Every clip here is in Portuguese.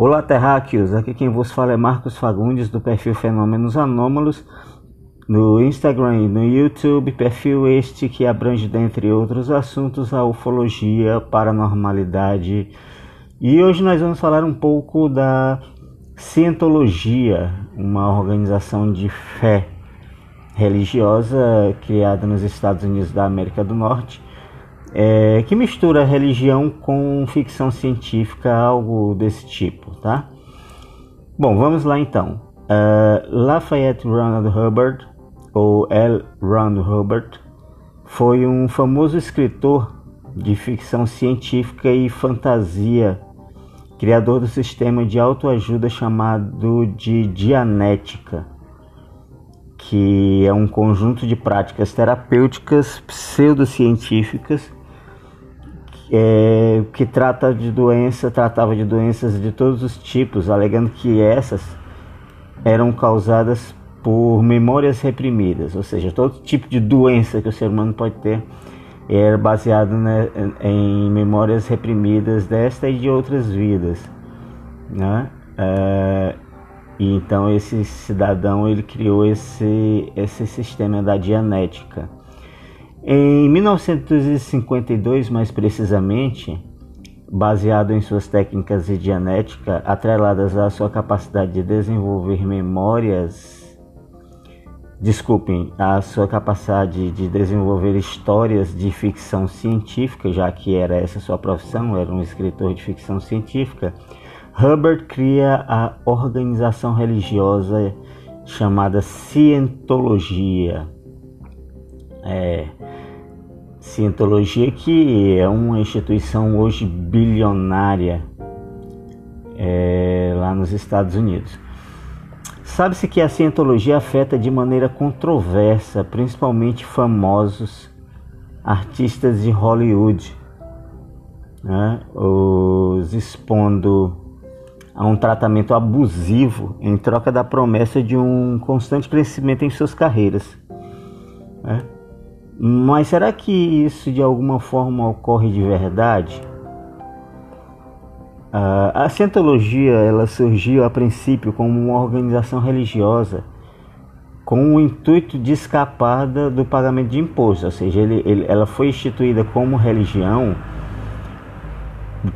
Olá, terráqueos! Aqui quem vos fala é Marcos Fagundes, do perfil Fenômenos Anômalos, no Instagram e no YouTube, perfil este que abrange, dentre outros assuntos, a ufologia, paranormalidade. E hoje nós vamos falar um pouco da Cientologia, uma organização de fé religiosa criada nos Estados Unidos da América do Norte, é, que mistura religião com ficção científica, algo desse tipo, tá? Bom, vamos lá então. Uh, Lafayette Ronald Hubbard, ou L. Ron Hubbard, foi um famoso escritor de ficção científica e fantasia, criador do sistema de autoajuda chamado de Dianética, que é um conjunto de práticas terapêuticas pseudocientíficas é, que trata de doença, tratava de doenças de todos os tipos, alegando que essas eram causadas por memórias reprimidas, ou seja, todo tipo de doença que o ser humano pode ter era baseado né, em memórias reprimidas desta e de outras vidas, né? É, e então esse cidadão ele criou esse esse sistema da dianética em 1952, mais precisamente, baseado em suas técnicas de dianética, atreladas à sua capacidade de desenvolver memórias, desculpem, à sua capacidade de desenvolver histórias de ficção científica, já que era essa sua profissão, era um escritor de ficção científica, Hubbard cria a organização religiosa chamada Cientologia. É, Cientologia, que é uma instituição hoje bilionária é, lá nos Estados Unidos. Sabe-se que a cientologia afeta de maneira controversa, principalmente famosos artistas de Hollywood, né? os expondo a um tratamento abusivo em troca da promessa de um constante crescimento em suas carreiras. Né? Mas será que isso de alguma forma ocorre de verdade? Uh, a Cientologia ela surgiu a princípio como uma organização religiosa com o intuito de escapar do pagamento de impostos, ou seja, ele, ele, ela foi instituída como religião,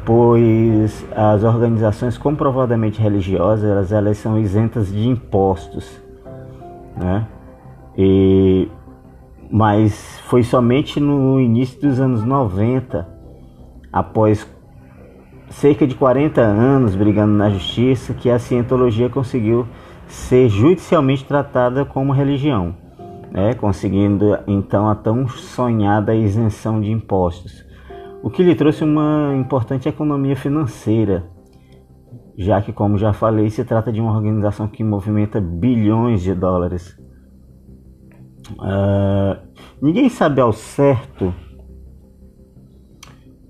pois as organizações comprovadamente religiosas elas, elas são isentas de impostos, né? E mas foi somente no início dos anos 90, após cerca de 40 anos brigando na justiça, que a cientologia conseguiu ser judicialmente tratada como religião, né? conseguindo então a tão sonhada isenção de impostos, o que lhe trouxe uma importante economia financeira, já que, como já falei, se trata de uma organização que movimenta bilhões de dólares. Uh, ninguém sabe ao certo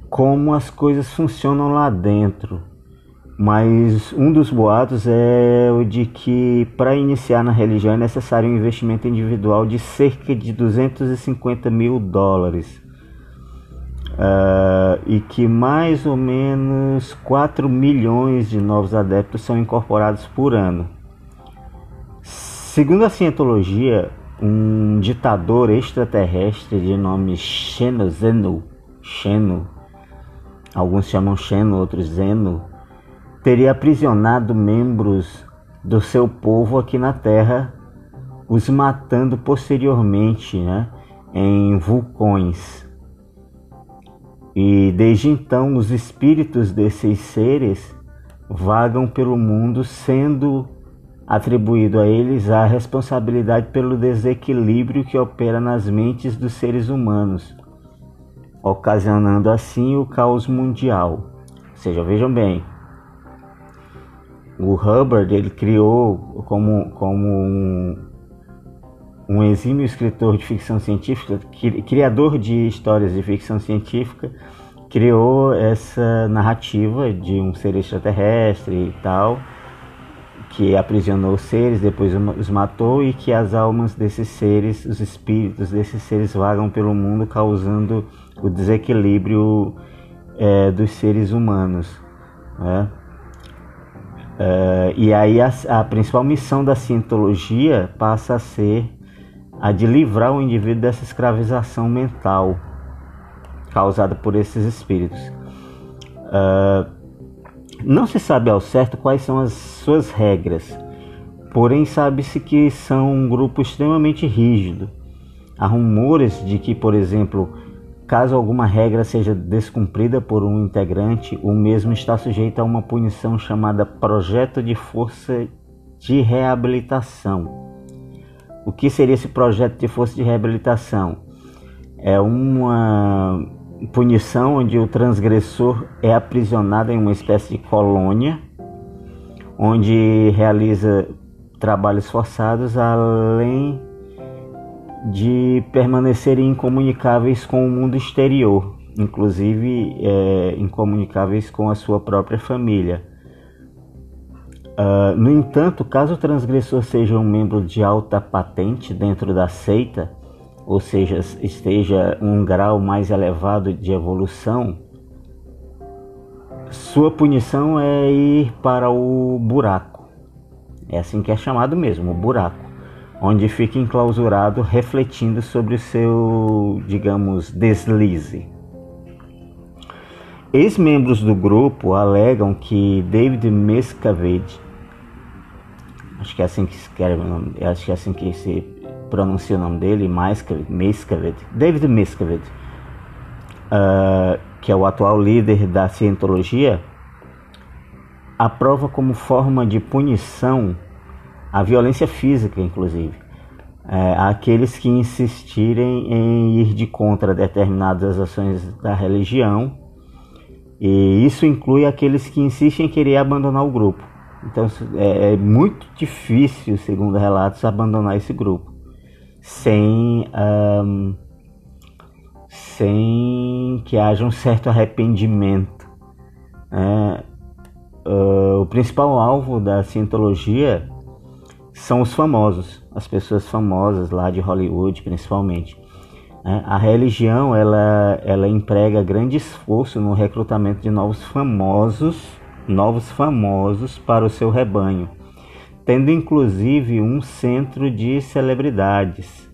como as coisas funcionam lá dentro, mas um dos boatos é o de que para iniciar na religião é necessário um investimento individual de cerca de 250 mil dólares. Uh, e que mais ou menos 4 milhões de novos adeptos são incorporados por ano. Segundo a cientologia, um ditador extraterrestre de nome Xeno, Zeno, Xeno, alguns chamam Xeno, outros Zeno, teria aprisionado membros do seu povo aqui na Terra, os matando posteriormente né, em vulcões. E desde então os espíritos desses seres vagam pelo mundo sendo atribuído a eles a responsabilidade pelo desequilíbrio que opera nas mentes dos seres humanos, ocasionando assim o caos mundial. Ou seja, vejam bem, o Hubbard ele criou como, como um, um exímio escritor de ficção científica, criador de histórias de ficção científica, criou essa narrativa de um ser extraterrestre e tal, que aprisionou seres, depois os matou e que as almas desses seres, os espíritos desses seres vagam pelo mundo causando o desequilíbrio é, dos seres humanos. Né? Uh, e aí a, a, principal missão da cientologia passa a ser a de livrar o indivíduo dessa escravização mental causada por esses espíritos. Uh, não se sabe ao certo quais são as suas regras, porém sabe-se que são um grupo extremamente rígido. Há rumores de que, por exemplo, caso alguma regra seja descumprida por um integrante, o mesmo está sujeito a uma punição chamada projeto de força de reabilitação. O que seria esse projeto de força de reabilitação? É uma punição onde o transgressor é aprisionado em uma espécie de colônia, onde realiza trabalhos forçados, além de permanecerem incomunicáveis com o mundo exterior, inclusive é, incomunicáveis com a sua própria família. Uh, no entanto, caso o transgressor seja um membro de alta patente dentro da seita, ou seja, esteja um grau mais elevado de evolução, sua punição é ir para o buraco. É assim que é chamado mesmo, o buraco, onde fica enclausurado refletindo sobre o seu, digamos, deslize. Ex-membros do grupo alegam que David Miscavige, acho que é assim que se escreve, acho que é assim que se pronuncia o nome dele, Miscavige, David Miscavige, uh, que é o atual líder da cientologia, aprova como forma de punição a violência física, inclusive, é, aqueles que insistirem em ir de contra determinadas ações da religião, e isso inclui aqueles que insistem em querer abandonar o grupo. Então é, é muito difícil, segundo relatos, abandonar esse grupo sem, um, sem que haja um certo arrependimento. É, uh, o principal alvo da cientologia são os famosos, as pessoas famosas lá de Hollywood, principalmente. É, a religião ela, ela emprega grande esforço no recrutamento de novos famosos, novos famosos para o seu rebanho tendo inclusive um centro de celebridades,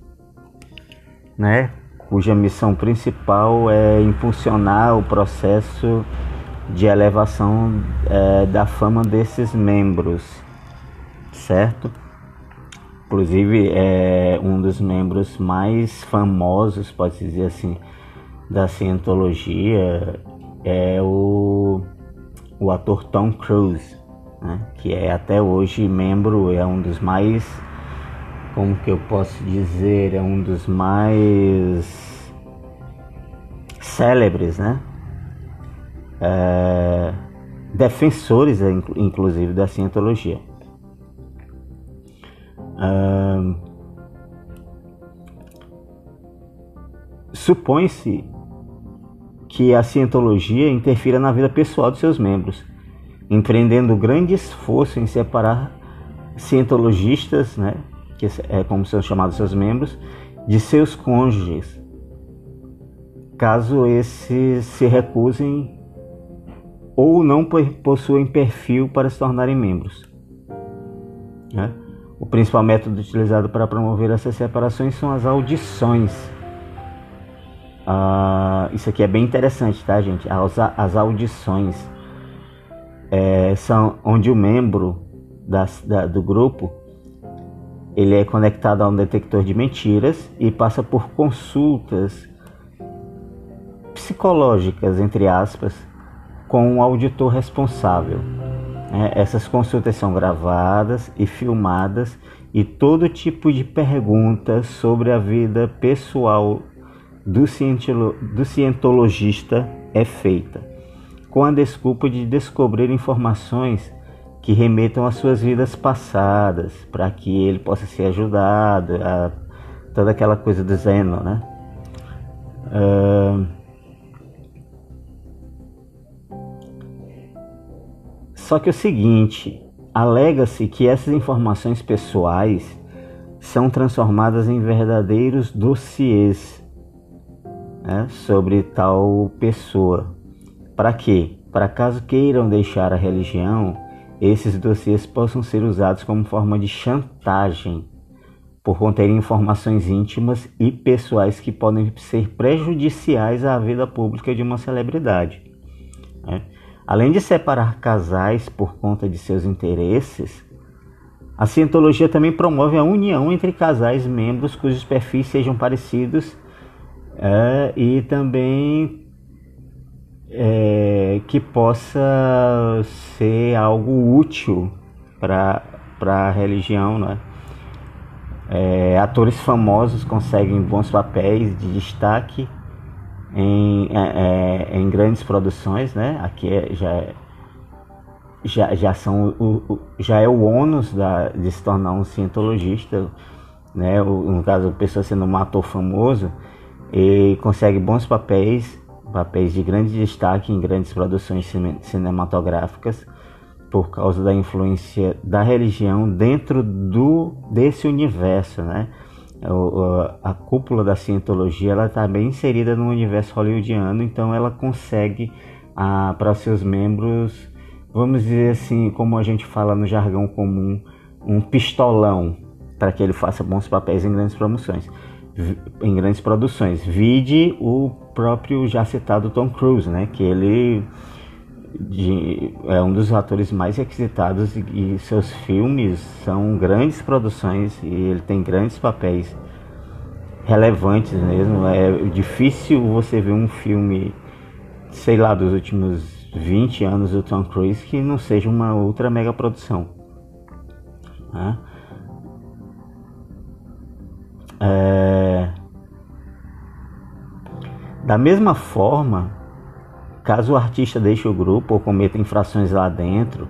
né? cuja missão principal é impulsionar o processo de elevação é, da fama desses membros, certo? Inclusive é um dos membros mais famosos, pode dizer assim, da cientologia é o, o ator Tom Cruise né, que é até hoje membro, é um dos mais, como que eu posso dizer, é um dos mais célebres, né? É, defensores, inclusive, da cientologia. É, Supõe-se que a cientologia interfira na vida pessoal dos seus membros empreendendo grande esforço em separar cientologistas, né, que é como são chamados seus membros, de seus cônjuges, caso esses se recusem ou não possuem perfil para se tornarem membros. Né? O principal método utilizado para promover essas separações são as audições. Ah, isso aqui é bem interessante, tá, gente? As, as audições é, são onde o membro da, do grupo ele é conectado a um detector de mentiras e passa por consultas psicológicas, entre aspas, com o auditor responsável. É, essas consultas são gravadas e filmadas e todo tipo de perguntas sobre a vida pessoal do, do cientologista é feita com a desculpa de descobrir informações que remetam às suas vidas passadas, para que ele possa ser ajudado, a toda aquela coisa do Zeno, né? Uh... Só que é o seguinte, alega-se que essas informações pessoais são transformadas em verdadeiros dossiês né, sobre tal pessoa. Para quê? Para caso queiram deixar a religião, esses dossiês possam ser usados como forma de chantagem por conterem informações íntimas e pessoais que podem ser prejudiciais à vida pública de uma celebridade. Né? Além de separar casais por conta de seus interesses, a cientologia também promove a união entre casais membros cujos perfis sejam parecidos é, e também é, que possa ser algo útil para a religião, né? É, atores famosos conseguem bons papéis de destaque em, é, é em grandes produções, né? Aqui é, já, já, já, são, o, o, já é o ônus da, de se tornar um cientologista, né? O, no caso, a pessoa sendo um ator famoso, e consegue bons papéis, papéis de grande destaque em grandes produções cinematográficas por causa da influência da religião dentro do desse universo, né? a cúpula da cientologia ela está bem inserida no universo hollywoodiano, então ela consegue ah, para seus membros, vamos dizer assim, como a gente fala no jargão comum, um pistolão para que ele faça bons papéis em grandes promoções, em grandes produções. Vide o próprio já citado Tom Cruise, né? Que ele de, é um dos atores mais requisitados e, e, seus filmes são grandes produções e ele tem grandes papéis relevantes mesmo. É difícil você ver um filme, sei lá, dos últimos 20 anos do Tom Cruise que não seja uma outra mega produção. Né? É... Da mesma forma, Caso o artista deixe o grupo ou cometa infrações lá dentro,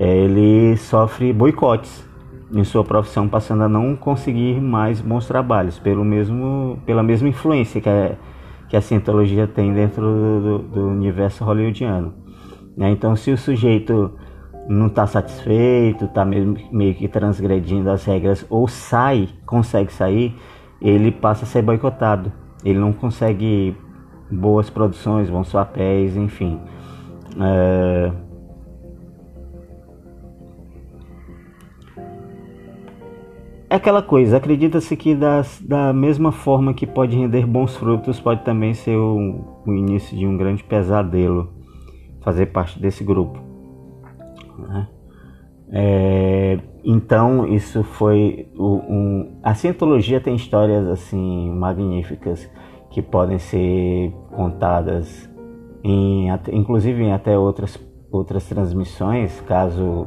ele sofre boicotes em sua profissão, passando a não conseguir mais bons trabalhos pelo mesmo, pela mesma influência que a, que a cientologia tem dentro do, do universo hollywoodiano. Né? Então, se o sujeito não está satisfeito, está meio, meio que transgredindo as regras ou sai, consegue sair, ele passa a ser boicotado. Ele não consegue boas produções, bons papéis, enfim. É... é aquela coisa, acredita-se que das, da mesma forma que pode render bons frutos, pode também ser o, o início de um grande pesadelo fazer parte desse grupo. Né? É, então isso foi um, a cientologia tem histórias assim magníficas que podem ser contadas em, inclusive em até outras, outras transmissões, caso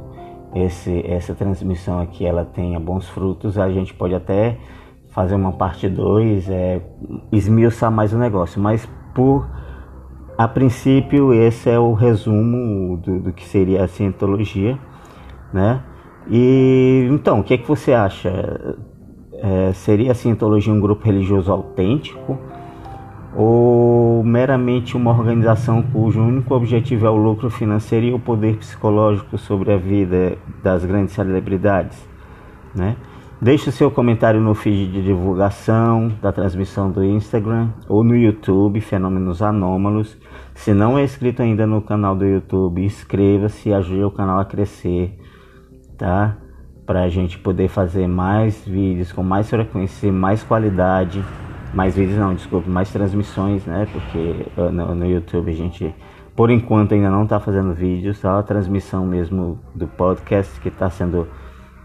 esse, essa transmissão aqui ela tenha bons frutos, a gente pode até fazer uma parte 2, é, esmiuçar mais o negócio, mas por a princípio esse é o resumo do, do que seria a cientologia, né? E então, o que é que você acha? É, seria a cientologia um grupo religioso autêntico? ou meramente uma organização cujo único objetivo é o lucro financeiro e o poder psicológico sobre a vida das grandes celebridades, né? Deixe o seu comentário no feed de divulgação da transmissão do Instagram ou no YouTube, Fenômenos Anômalos. Se não é inscrito ainda no canal do YouTube, inscreva-se e ajude o canal a crescer, tá? Para a gente poder fazer mais vídeos com mais frequência mais qualidade mais vídeos não, desculpe, mais transmissões, né? Porque uh, no, no YouTube a gente, por enquanto, ainda não está fazendo vídeos, só a transmissão mesmo do podcast que está sendo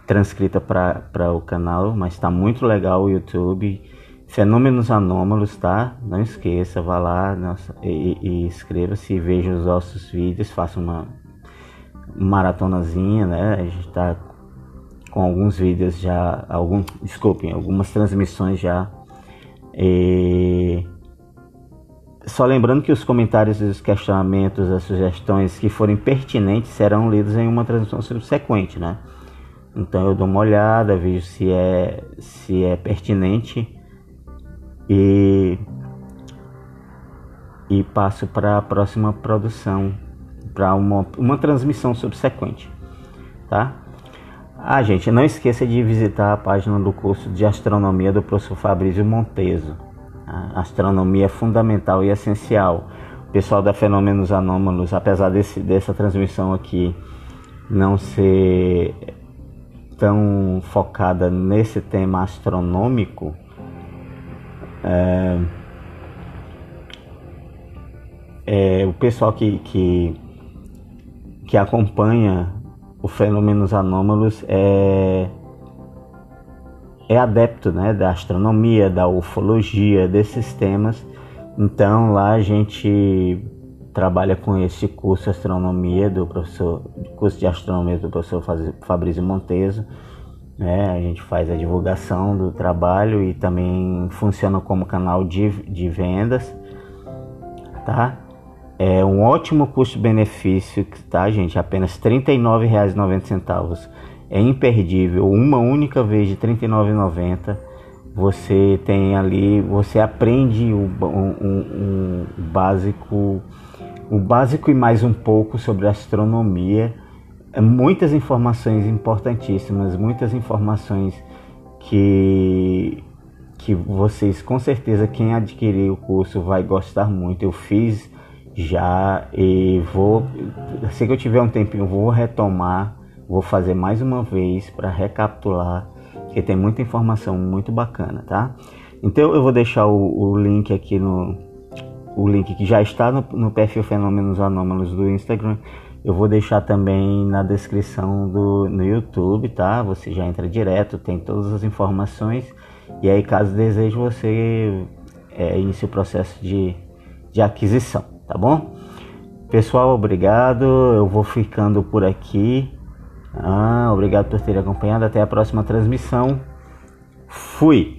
transcrita para o canal, mas está muito legal o YouTube. Fenômenos Anômalos, tá? Não esqueça, vá lá nossa, e, e inscreva-se veja os nossos vídeos, faça uma maratonazinha, né? A gente está com alguns vídeos já, algum, desculpem, algumas transmissões já e... Só lembrando que os comentários, os questionamentos, as sugestões que forem pertinentes serão lidos em uma transmissão subsequente, né? Então eu dou uma olhada, vejo se é, se é pertinente e, e passo para a próxima produção, para uma, uma transmissão subsequente, tá? Ah, gente, não esqueça de visitar a página do curso de astronomia do professor Fabrício Monteso. A astronomia é fundamental e essencial. O pessoal da Fenômenos Anômalos, apesar desse, dessa transmissão aqui não ser tão focada nesse tema astronômico, é, é, o pessoal que, que, que acompanha o fenômenos anômalos é, é adepto né, da astronomia, da ufologia, desses temas. Então lá a gente trabalha com esse curso de astronomia do professor, curso de astronomia do professor Fabrício Monteso. Né? A gente faz a divulgação do trabalho e também funciona como canal de, de vendas, tá? É um ótimo custo-benefício, tá, gente? Apenas R$ 39,90. É imperdível. Uma única vez de R$ 39,90. Você tem ali, você aprende o, um, um, básico o básico e mais um pouco sobre astronomia. É muitas informações importantíssimas, muitas informações que, que vocês, com certeza, quem adquirir o curso vai gostar muito. Eu fiz já e vou, assim que eu tiver um tempinho, vou retomar, vou fazer mais uma vez para recapitular, porque tem muita informação muito bacana, tá? Então eu vou deixar o, o link aqui no, o link que já está no, no perfil Fenômenos Anômalos do Instagram. Eu vou deixar também na descrição do no YouTube, tá? Você já entra direto, tem todas as informações. E aí, caso deseje, você é, inicie o processo de, de aquisição, tá bom? Pessoal, obrigado. Eu vou ficando por aqui. Ah, obrigado por ter acompanhado. Até a próxima transmissão. Fui!